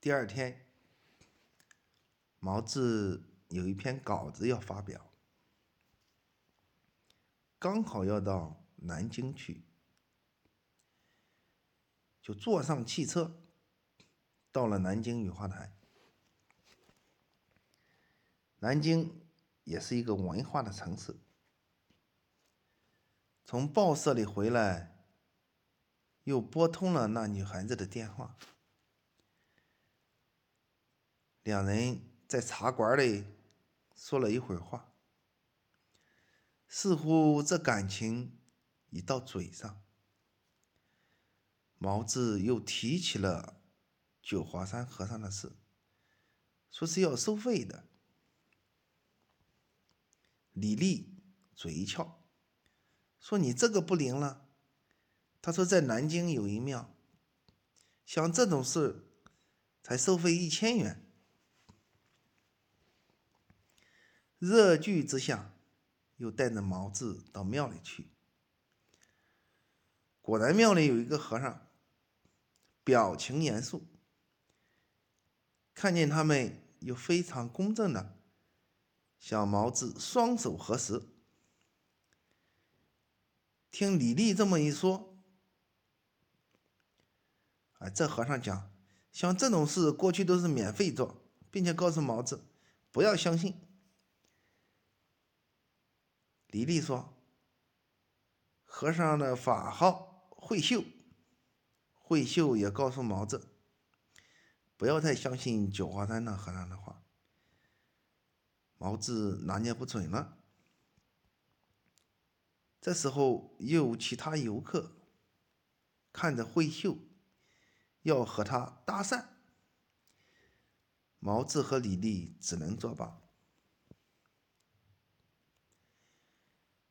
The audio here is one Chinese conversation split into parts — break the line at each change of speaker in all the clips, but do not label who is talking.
第二天，毛子有一篇稿子要发表，刚好要到南京去，就坐上汽车，到了南京雨花台。南京也是一个文化的城市。从报社里回来，又拨通了那女孩子的电话。两人在茶馆里说了一会儿话，似乎这感情已到嘴上。毛子又提起了九华山和尚的事，说是要收费的。李丽嘴一翘。说你这个不灵了。他说在南京有一庙，像这种事才收费一千元。热剧之下，又带着毛子到庙里去。果然庙里有一个和尚，表情严肃，看见他们又非常公正的向毛子双手合十。听李丽这么一说，啊，这和尚讲，像这种事过去都是免费做，并且告诉毛子不要相信。李丽说，和尚的法号慧秀，慧秀也告诉毛子，不要太相信九华山那和尚的话。毛子拿捏不准了。这时候又有其他游客看着慧秀，要和他搭讪，毛子和李丽只能作罢。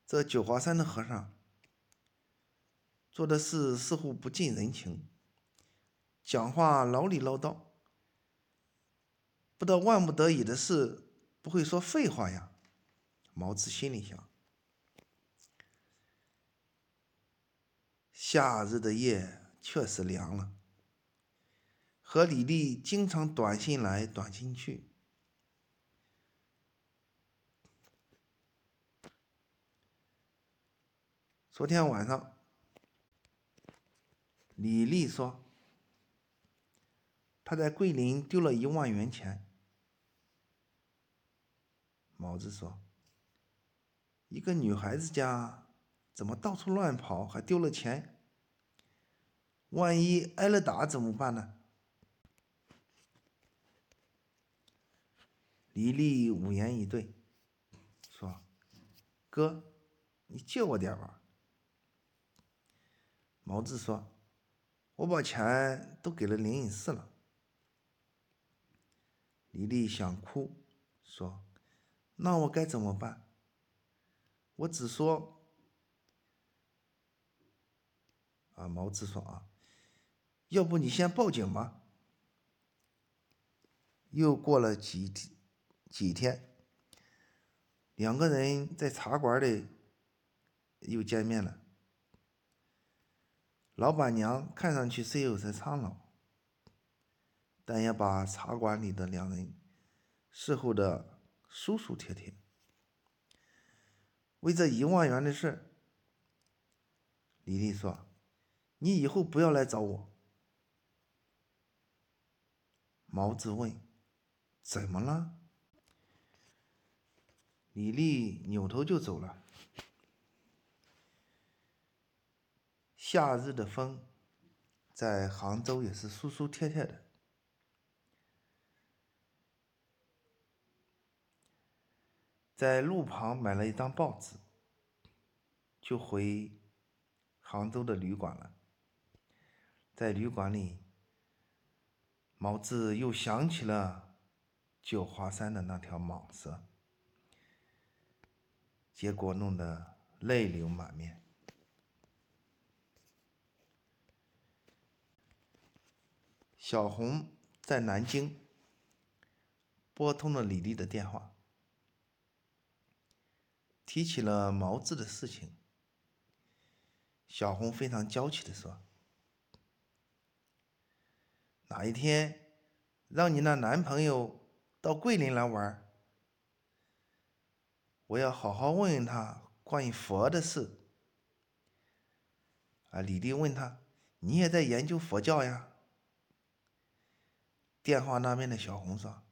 这九华山的和尚做的事似乎不近人情，讲话老里唠叨，不到万不得已的事不会说废话呀。毛子心里想。夏日的夜确实凉了，和李丽经常短信来短信去。昨天晚上，李丽说她在桂林丢了一万元钱。毛子说，一个女孩子家。怎么到处乱跑，还丢了钱？万一挨了打怎么办呢？李丽五言以对，说：“哥，你借我点吧。”毛子说：“我把钱都给了灵隐寺了。”李丽想哭，说：“那我该怎么办？我只说。”啊，毛子说啊，要不你先报警吧。又过了几几天，两个人在茶馆里又见面了。老板娘看上去虽有些苍老，但也把茶馆里的两人伺候的舒舒帖帖。为这一万元的事，李丽说。你以后不要来找我。毛子问：“怎么了？”李丽扭头就走了。夏日的风，在杭州也是舒舒帖帖的。在路旁买了一张报纸，就回杭州的旅馆了。在旅馆里，毛子又想起了九华山的那条蟒蛇，结果弄得泪流满面。小红在南京拨通了李丽的电话，提起了毛子的事情。小红非常娇气的说。哪一天让你那男朋友到桂林来玩。我要好好问问他关于佛的事。啊，李丽问他：“你也在研究佛教呀？”电话那边的小红说：“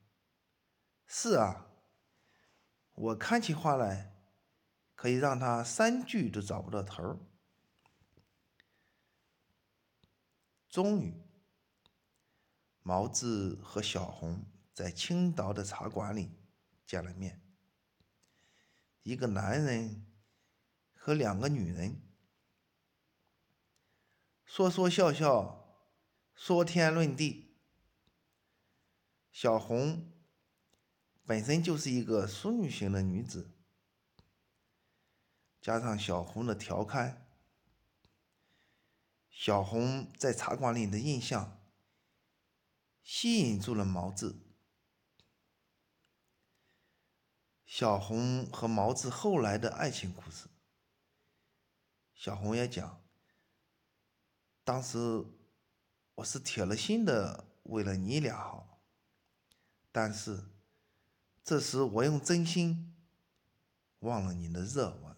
是啊，我看起话来，可以让他三句都找不到头。”终于，毛子和小红在青岛的茶馆里见了面。一个男人和两个女人，说说笑笑，说天论地。小红本身就是一个淑女型的女子，加上小红的调侃，小红在茶馆里的印象吸引住了毛子。小红和毛子后来的爱情故事，小红也讲，当时我是铁了心的为了你俩好，但是这时我用真心忘了你的热吻。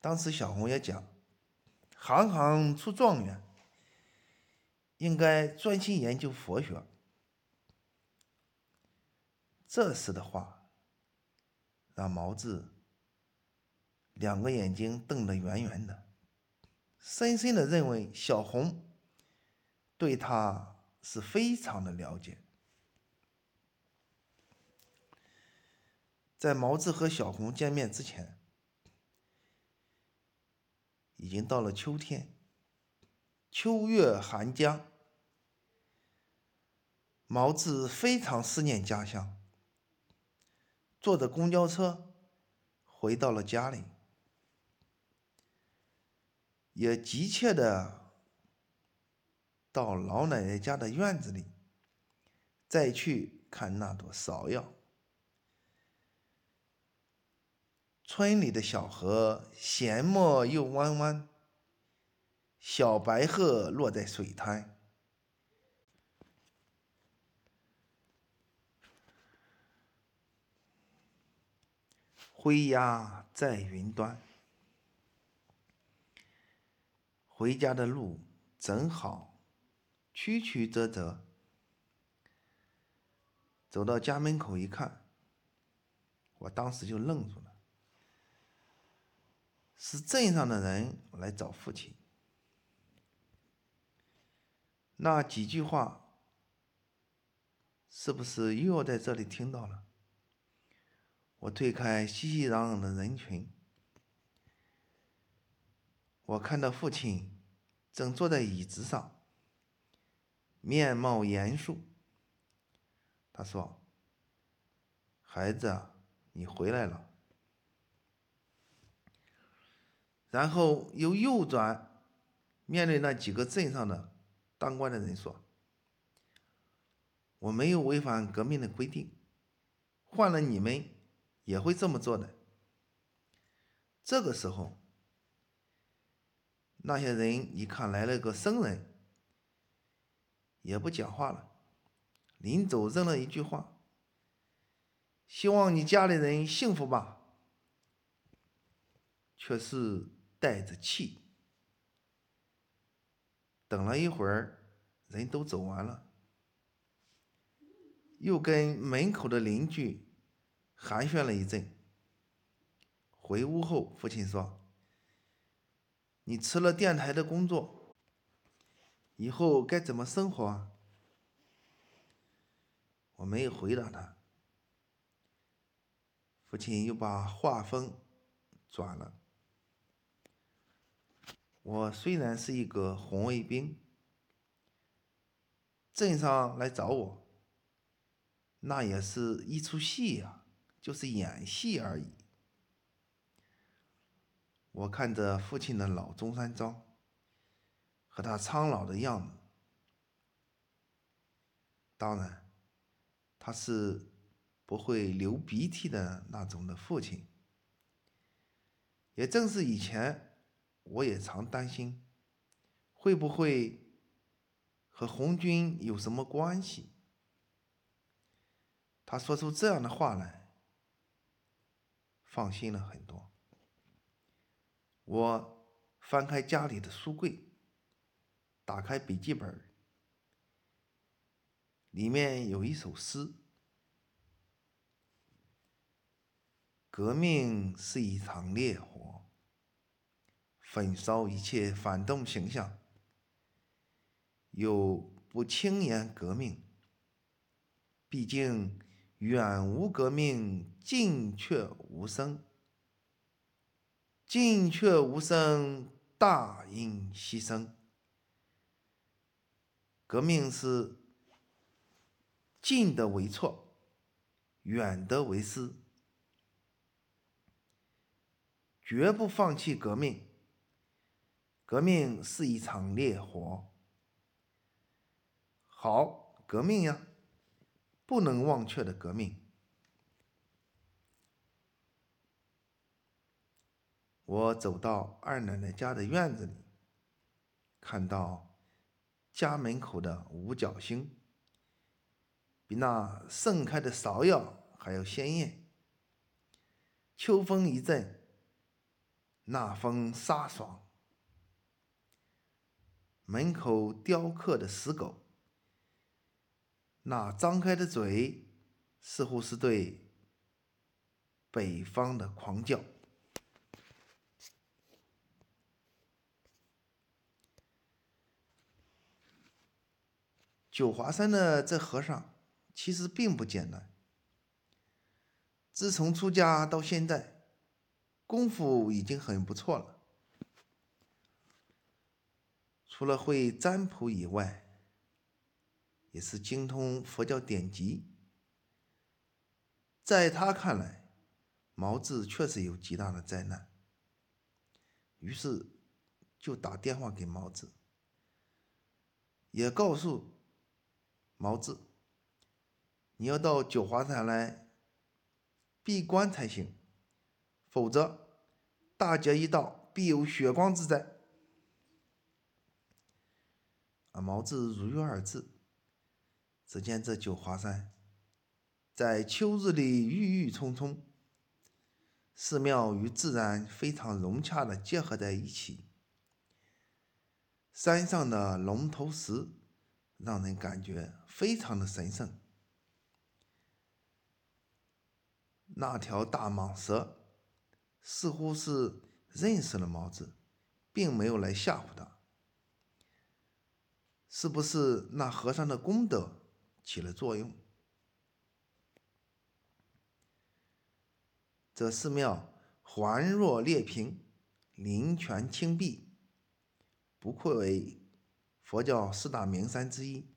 当时小红也讲，行行出状元，应该专心研究佛学。这时的话，让毛子两个眼睛瞪得圆圆的，深深的认为小红对他是非常的了解。在毛子和小红见面之前，已经到了秋天，秋月寒江，毛子非常思念家乡。坐着公交车回到了家里，也急切的到老奶奶家的院子里，再去看那朵芍药。村里的小河咸墨又弯弯，小白鹤落在水滩。灰鸦在云端，回家的路正好曲曲折折。走到家门口一看，我当时就愣住了。是镇上的人来找父亲，那几句话是不是又要在这里听到了？我推开熙熙攘攘的人群，我看到父亲正坐在椅子上，面貌严肃。他说：“孩子，你回来了。”然后又右转，面对那几个镇上的当官的人说：“我没有违反革命的规定，换了你们。”也会这么做的。这个时候，那些人一看来了个生人，也不讲话了。临走扔了一句话：“希望你家里人幸福吧。”却是带着气。等了一会儿，人都走完了，又跟门口的邻居。寒暄了一阵，回屋后，父亲说：“你辞了电台的工作，以后该怎么生活？”啊？”我没有回答他。父亲又把话锋转了：“我虽然是一个红卫兵，镇上来找我，那也是一出戏呀。”就是演戏而已。我看着父亲的老中山装和他苍老的样子，当然，他是不会流鼻涕的那种的父亲。也正是以前，我也常担心，会不会和红军有什么关系？他说出这样的话来，放心了很多。我翻开家里的书柜，打开笔记本，里面有一首诗：“革命是一场烈火，焚烧一切反动形象。有不轻言革命，毕竟远无革命，近却无声。”近却无声，大应牺牲。革命是近的为错，远的为师，绝不放弃革命。革命是一场烈火，好革命呀，不能忘却的革命。我走到二奶奶家的院子里，看到家门口的五角星，比那盛开的芍药还要鲜艳。秋风一阵，那风飒爽。门口雕刻的石狗，那张开的嘴，似乎是对北方的狂叫。九华山的这和尚其实并不简单。自从出家到现在，功夫已经很不错了。除了会占卜以外，也是精通佛教典籍。在他看来，毛志确实有极大的灾难，于是就打电话给毛志，也告诉。毛志，你要到九华山来闭关才行，否则大劫一到，必有血光之灾。啊，毛子如约而至。只见这九华山在秋日里郁郁葱葱，寺庙与自然非常融洽的结合在一起，山上的龙头石。让人感觉非常的神圣。那条大蟒蛇似乎是认识了毛子，并没有来吓唬他。是不是那和尚的功德起了作用？这寺庙环若列平，灵泉清碧，不愧为。佛教四大名山之一，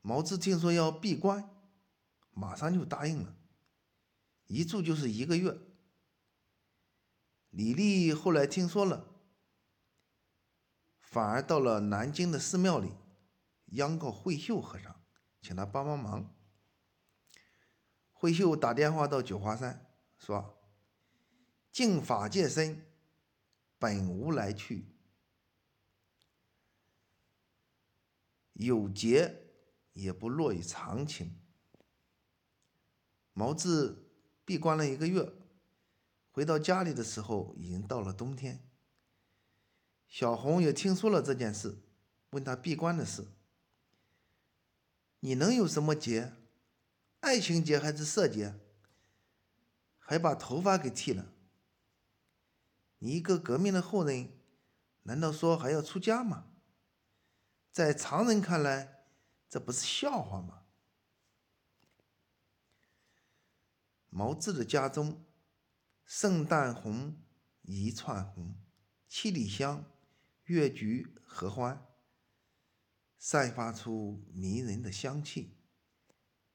毛志听说要闭关，马上就答应了，一住就是一个月。李丽后来听说了，反而到了南京的寺庙里，央告慧秀和尚，请他帮帮忙。慧秀打电话到九华山，说：“净法界身，本无来去。”有节也不落于常情。毛志闭关了一个月，回到家里的时候已经到了冬天。小红也听说了这件事，问他闭关的事。你能有什么结？爱情结还是色结？还把头发给剃了？你一个革命的后人，难道说还要出家吗？在常人看来，这不是笑话吗？毛志的家中，圣诞红一串红，七里香、月菊、合欢，散发出迷人的香气。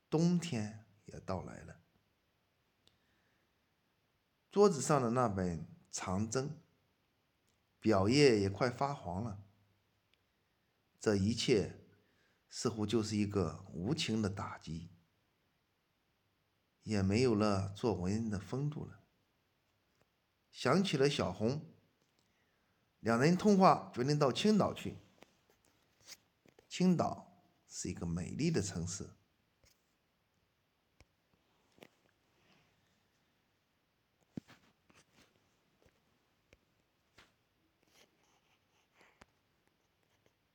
冬天也到来了。桌子上的那本长征，表页也快发黄了。这一切似乎就是一个无情的打击，也没有了做文的风度了。想起了小红，两人通话决定到青岛去。青岛是一个美丽的城市。